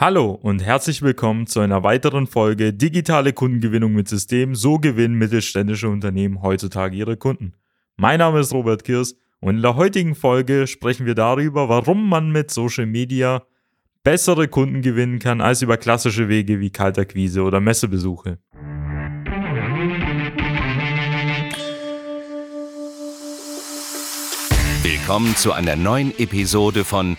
Hallo und herzlich willkommen zu einer weiteren Folge Digitale Kundengewinnung mit System. So gewinnen mittelständische Unternehmen heutzutage ihre Kunden. Mein Name ist Robert Kirs und in der heutigen Folge sprechen wir darüber, warum man mit Social Media bessere Kunden gewinnen kann als über klassische Wege wie Kaltakquise oder Messebesuche. Willkommen zu einer neuen Episode von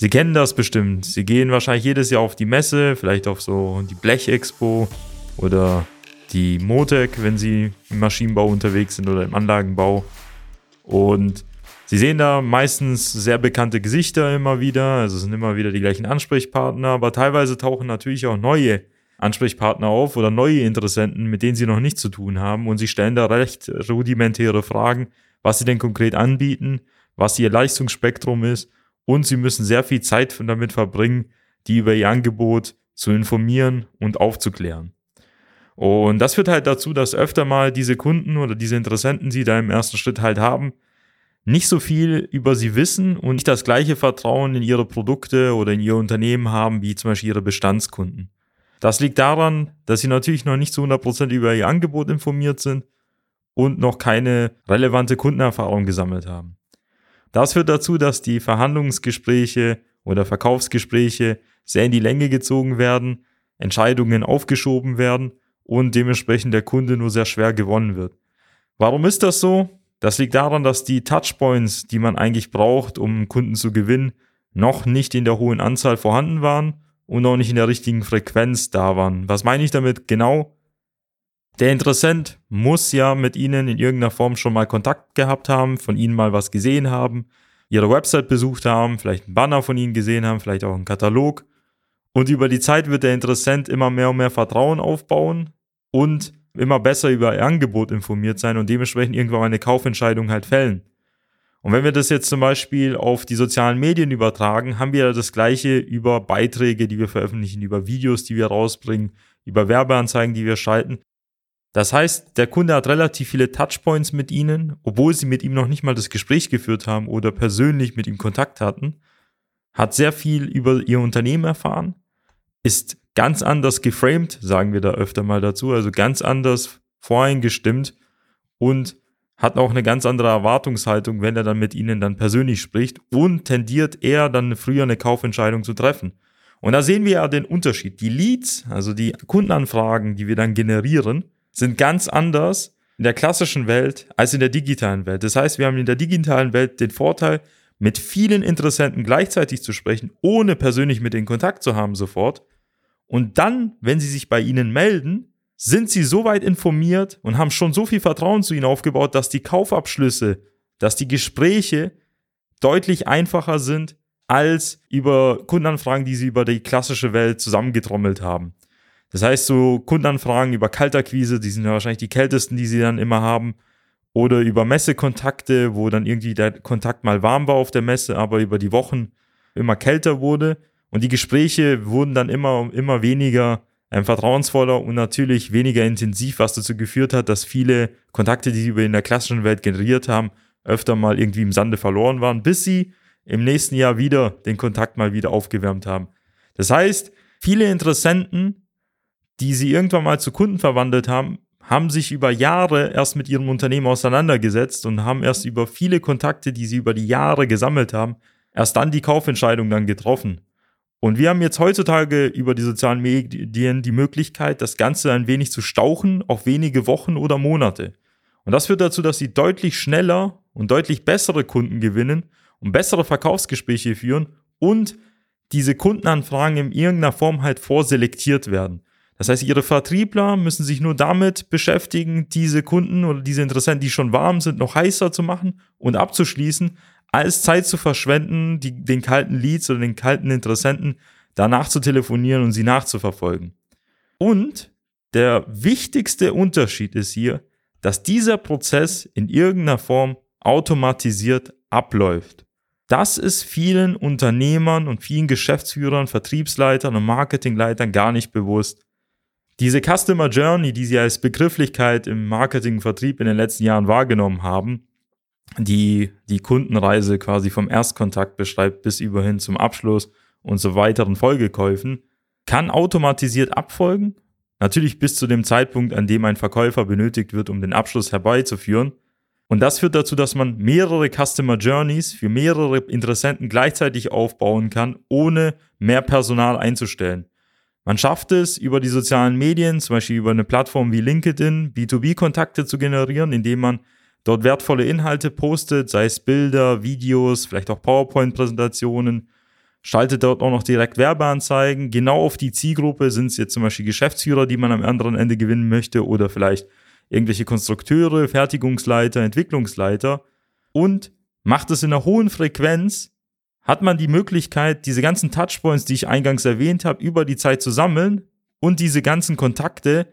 Sie kennen das bestimmt. Sie gehen wahrscheinlich jedes Jahr auf die Messe, vielleicht auf so die Blechexpo oder die Motec, wenn Sie im Maschinenbau unterwegs sind oder im Anlagenbau. Und Sie sehen da meistens sehr bekannte Gesichter immer wieder, also es sind immer wieder die gleichen Ansprechpartner, aber teilweise tauchen natürlich auch neue Ansprechpartner auf oder neue Interessenten, mit denen Sie noch nichts zu tun haben und Sie stellen da recht rudimentäre Fragen, was Sie denn konkret anbieten, was Ihr Leistungsspektrum ist und sie müssen sehr viel Zeit damit verbringen, die über ihr Angebot zu informieren und aufzuklären. Und das führt halt dazu, dass öfter mal diese Kunden oder diese Interessenten, die da im ersten Schritt halt haben, nicht so viel über sie wissen und nicht das gleiche Vertrauen in ihre Produkte oder in ihr Unternehmen haben wie zum Beispiel ihre Bestandskunden. Das liegt daran, dass sie natürlich noch nicht zu 100% über ihr Angebot informiert sind und noch keine relevante Kundenerfahrung gesammelt haben. Das führt dazu, dass die Verhandlungsgespräche oder Verkaufsgespräche sehr in die Länge gezogen werden, Entscheidungen aufgeschoben werden und dementsprechend der Kunde nur sehr schwer gewonnen wird. Warum ist das so? Das liegt daran, dass die Touchpoints, die man eigentlich braucht, um Kunden zu gewinnen, noch nicht in der hohen Anzahl vorhanden waren und auch nicht in der richtigen Frequenz da waren. Was meine ich damit genau? Der Interessent muss ja mit Ihnen in irgendeiner Form schon mal Kontakt gehabt haben, von Ihnen mal was gesehen haben, Ihre Website besucht haben, vielleicht einen Banner von Ihnen gesehen haben, vielleicht auch einen Katalog. Und über die Zeit wird der Interessent immer mehr und mehr Vertrauen aufbauen und immer besser über Ihr Angebot informiert sein und dementsprechend irgendwann eine Kaufentscheidung halt fällen. Und wenn wir das jetzt zum Beispiel auf die sozialen Medien übertragen, haben wir das gleiche über Beiträge, die wir veröffentlichen, über Videos, die wir rausbringen, über Werbeanzeigen, die wir schalten. Das heißt, der Kunde hat relativ viele Touchpoints mit Ihnen, obwohl Sie mit ihm noch nicht mal das Gespräch geführt haben oder persönlich mit ihm Kontakt hatten, hat sehr viel über Ihr Unternehmen erfahren, ist ganz anders geframed, sagen wir da öfter mal dazu, also ganz anders voreingestimmt und hat auch eine ganz andere Erwartungshaltung, wenn er dann mit Ihnen dann persönlich spricht und tendiert eher dann früher eine Kaufentscheidung zu treffen. Und da sehen wir ja den Unterschied. Die Leads, also die Kundenanfragen, die wir dann generieren, sind ganz anders in der klassischen Welt als in der digitalen Welt. Das heißt, wir haben in der digitalen Welt den Vorteil, mit vielen Interessenten gleichzeitig zu sprechen, ohne persönlich mit ihnen Kontakt zu haben sofort. Und dann, wenn sie sich bei Ihnen melden, sind Sie so weit informiert und haben schon so viel Vertrauen zu Ihnen aufgebaut, dass die Kaufabschlüsse, dass die Gespräche deutlich einfacher sind als über Kundenanfragen, die Sie über die klassische Welt zusammengetrommelt haben. Das heißt, so Kundenanfragen über Kaltakquise, die sind ja wahrscheinlich die kältesten, die sie dann immer haben. Oder über Messekontakte, wo dann irgendwie der Kontakt mal warm war auf der Messe, aber über die Wochen immer kälter wurde. Und die Gespräche wurden dann immer, immer weniger ähm, vertrauensvoller und natürlich weniger intensiv, was dazu geführt hat, dass viele Kontakte, die sie in der klassischen Welt generiert haben, öfter mal irgendwie im Sande verloren waren, bis sie im nächsten Jahr wieder den Kontakt mal wieder aufgewärmt haben. Das heißt, viele Interessenten die sie irgendwann mal zu Kunden verwandelt haben, haben sich über Jahre erst mit ihrem Unternehmen auseinandergesetzt und haben erst über viele Kontakte, die sie über die Jahre gesammelt haben, erst dann die Kaufentscheidung dann getroffen. Und wir haben jetzt heutzutage über die sozialen Medien die Möglichkeit, das Ganze ein wenig zu stauchen auf wenige Wochen oder Monate. Und das führt dazu, dass sie deutlich schneller und deutlich bessere Kunden gewinnen und bessere Verkaufsgespräche führen und diese Kundenanfragen in irgendeiner Form halt vorselektiert werden. Das heißt, ihre Vertriebler müssen sich nur damit beschäftigen, diese Kunden oder diese Interessenten, die schon warm sind, noch heißer zu machen und abzuschließen, als Zeit zu verschwenden, die, den kalten Leads oder den kalten Interessenten danach zu telefonieren und sie nachzuverfolgen. Und der wichtigste Unterschied ist hier, dass dieser Prozess in irgendeiner Form automatisiert abläuft. Das ist vielen Unternehmern und vielen Geschäftsführern, Vertriebsleitern und Marketingleitern gar nicht bewusst. Diese Customer Journey, die sie als Begrifflichkeit im Marketing Vertrieb in den letzten Jahren wahrgenommen haben, die die Kundenreise quasi vom Erstkontakt beschreibt bis überhin zum Abschluss und zu weiteren Folgekäufen, kann automatisiert abfolgen. Natürlich bis zu dem Zeitpunkt, an dem ein Verkäufer benötigt wird, um den Abschluss herbeizuführen. Und das führt dazu, dass man mehrere Customer Journeys für mehrere Interessenten gleichzeitig aufbauen kann, ohne mehr Personal einzustellen. Man schafft es, über die sozialen Medien, zum Beispiel über eine Plattform wie LinkedIn, B2B-Kontakte zu generieren, indem man dort wertvolle Inhalte postet, sei es Bilder, Videos, vielleicht auch PowerPoint-Präsentationen, schaltet dort auch noch direkt Werbeanzeigen. Genau auf die Zielgruppe sind es jetzt zum Beispiel Geschäftsführer, die man am anderen Ende gewinnen möchte oder vielleicht irgendwelche Konstrukteure, Fertigungsleiter, Entwicklungsleiter und macht es in einer hohen Frequenz, hat man die Möglichkeit, diese ganzen Touchpoints, die ich eingangs erwähnt habe, über die Zeit zu sammeln und diese ganzen Kontakte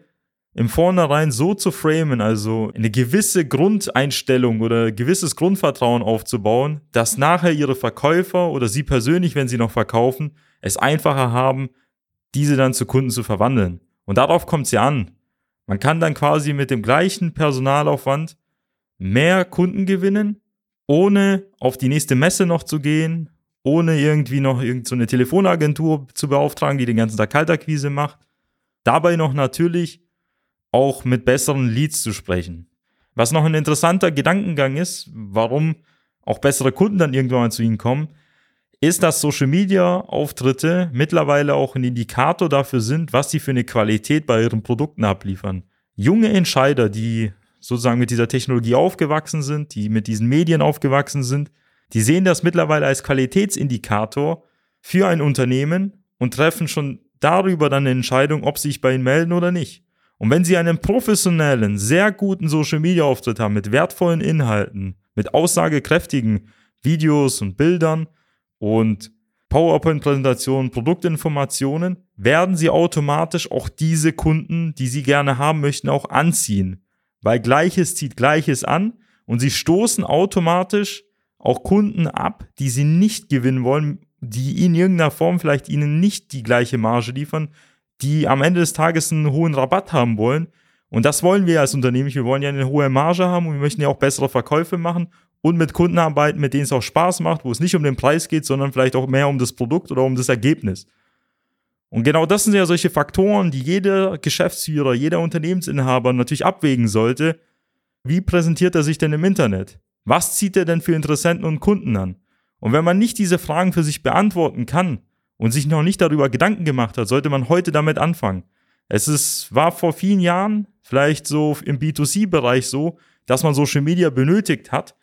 im Vornherein so zu framen, also eine gewisse Grundeinstellung oder gewisses Grundvertrauen aufzubauen, dass nachher ihre Verkäufer oder sie persönlich, wenn sie noch verkaufen, es einfacher haben, diese dann zu Kunden zu verwandeln. Und darauf kommt es ja an. Man kann dann quasi mit dem gleichen Personalaufwand mehr Kunden gewinnen, ohne auf die nächste Messe noch zu gehen, ohne irgendwie noch irgendeine so Telefonagentur zu beauftragen, die den ganzen Tag Kaltakquise macht. Dabei noch natürlich auch mit besseren Leads zu sprechen. Was noch ein interessanter Gedankengang ist, warum auch bessere Kunden dann irgendwann mal zu ihnen kommen, ist, dass Social Media Auftritte mittlerweile auch ein Indikator dafür sind, was sie für eine Qualität bei ihren Produkten abliefern. Junge Entscheider, die sozusagen mit dieser Technologie aufgewachsen sind, die mit diesen Medien aufgewachsen sind, die sehen das mittlerweile als Qualitätsindikator für ein Unternehmen und treffen schon darüber dann eine Entscheidung, ob sie sich bei ihnen melden oder nicht. Und wenn Sie einen professionellen, sehr guten Social Media Auftritt haben mit wertvollen Inhalten, mit aussagekräftigen Videos und Bildern und PowerPoint-Präsentationen, Produktinformationen, werden Sie automatisch auch diese Kunden, die Sie gerne haben möchten, auch anziehen. Weil Gleiches zieht Gleiches an und Sie stoßen automatisch auch Kunden ab, die Sie nicht gewinnen wollen, die in irgendeiner Form vielleicht Ihnen nicht die gleiche Marge liefern, die am Ende des Tages einen hohen Rabatt haben wollen. Und das wollen wir als Unternehmen. Wir wollen ja eine hohe Marge haben und wir möchten ja auch bessere Verkäufe machen und mit Kunden arbeiten, mit denen es auch Spaß macht, wo es nicht um den Preis geht, sondern vielleicht auch mehr um das Produkt oder um das Ergebnis. Und genau das sind ja solche Faktoren, die jeder Geschäftsführer, jeder Unternehmensinhaber natürlich abwägen sollte. Wie präsentiert er sich denn im Internet? Was zieht er denn für Interessenten und Kunden an? Und wenn man nicht diese Fragen für sich beantworten kann, und sich noch nicht darüber Gedanken gemacht hat, sollte man heute damit anfangen. Es ist, war vor vielen Jahren vielleicht so im B2C-Bereich so, dass man Social Media benötigt hat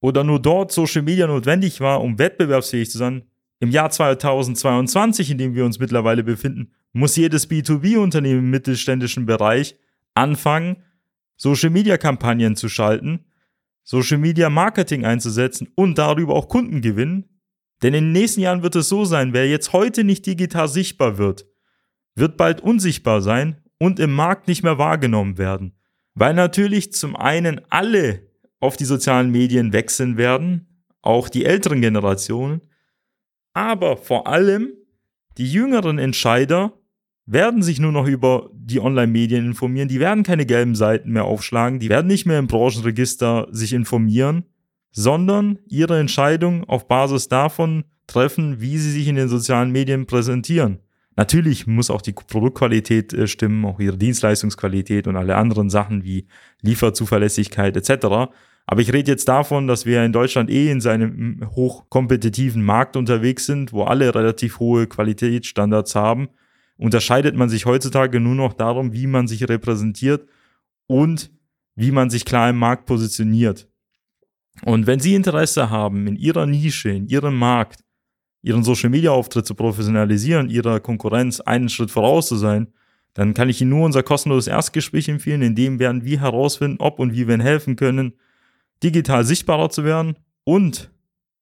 oder nur dort Social Media notwendig war, um wettbewerbsfähig zu sein. Im Jahr 2022, in dem wir uns mittlerweile befinden, muss jedes B2B-Unternehmen im mittelständischen Bereich anfangen, Social Media Kampagnen zu schalten, Social Media Marketing einzusetzen und darüber auch Kunden gewinnen, denn in den nächsten Jahren wird es so sein, wer jetzt heute nicht digital sichtbar wird, wird bald unsichtbar sein und im Markt nicht mehr wahrgenommen werden. Weil natürlich zum einen alle auf die sozialen Medien wechseln werden, auch die älteren Generationen, aber vor allem die jüngeren Entscheider werden sich nur noch über die Online-Medien informieren, die werden keine gelben Seiten mehr aufschlagen, die werden nicht mehr im Branchenregister sich informieren, sondern ihre Entscheidung auf Basis davon treffen, wie sie sich in den sozialen Medien präsentieren. Natürlich muss auch die Produktqualität äh, stimmen, auch ihre Dienstleistungsqualität und alle anderen Sachen wie Lieferzuverlässigkeit etc. Aber ich rede jetzt davon, dass wir in Deutschland eh in seinem hochkompetitiven Markt unterwegs sind, wo alle relativ hohe Qualitätsstandards haben. Unterscheidet man sich heutzutage nur noch darum, wie man sich repräsentiert und wie man sich klar im Markt positioniert. Und wenn Sie Interesse haben, in Ihrer Nische, in Ihrem Markt, Ihren Social-Media-Auftritt zu professionalisieren, Ihrer Konkurrenz einen Schritt voraus zu sein, dann kann ich Ihnen nur unser kostenloses Erstgespräch empfehlen, in dem werden wir herausfinden, ob und wie wir Ihnen helfen können, digital sichtbarer zu werden und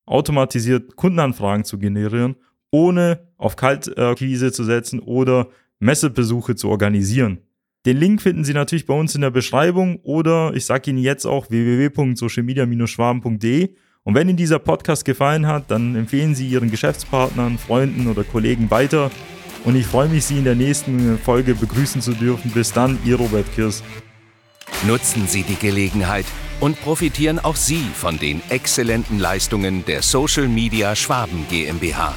automatisiert Kundenanfragen zu generieren, ohne auf Kaltakquise zu setzen oder Messebesuche zu organisieren. Den Link finden Sie natürlich bei uns in der Beschreibung oder ich sage Ihnen jetzt auch www.socialmedia-schwaben.de. Und wenn Ihnen dieser Podcast gefallen hat, dann empfehlen Sie Ihren Geschäftspartnern, Freunden oder Kollegen weiter. Und ich freue mich, Sie in der nächsten Folge begrüßen zu dürfen. Bis dann, Ihr Robert Kirs. Nutzen Sie die Gelegenheit und profitieren auch Sie von den exzellenten Leistungen der Social Media Schwaben GmbH.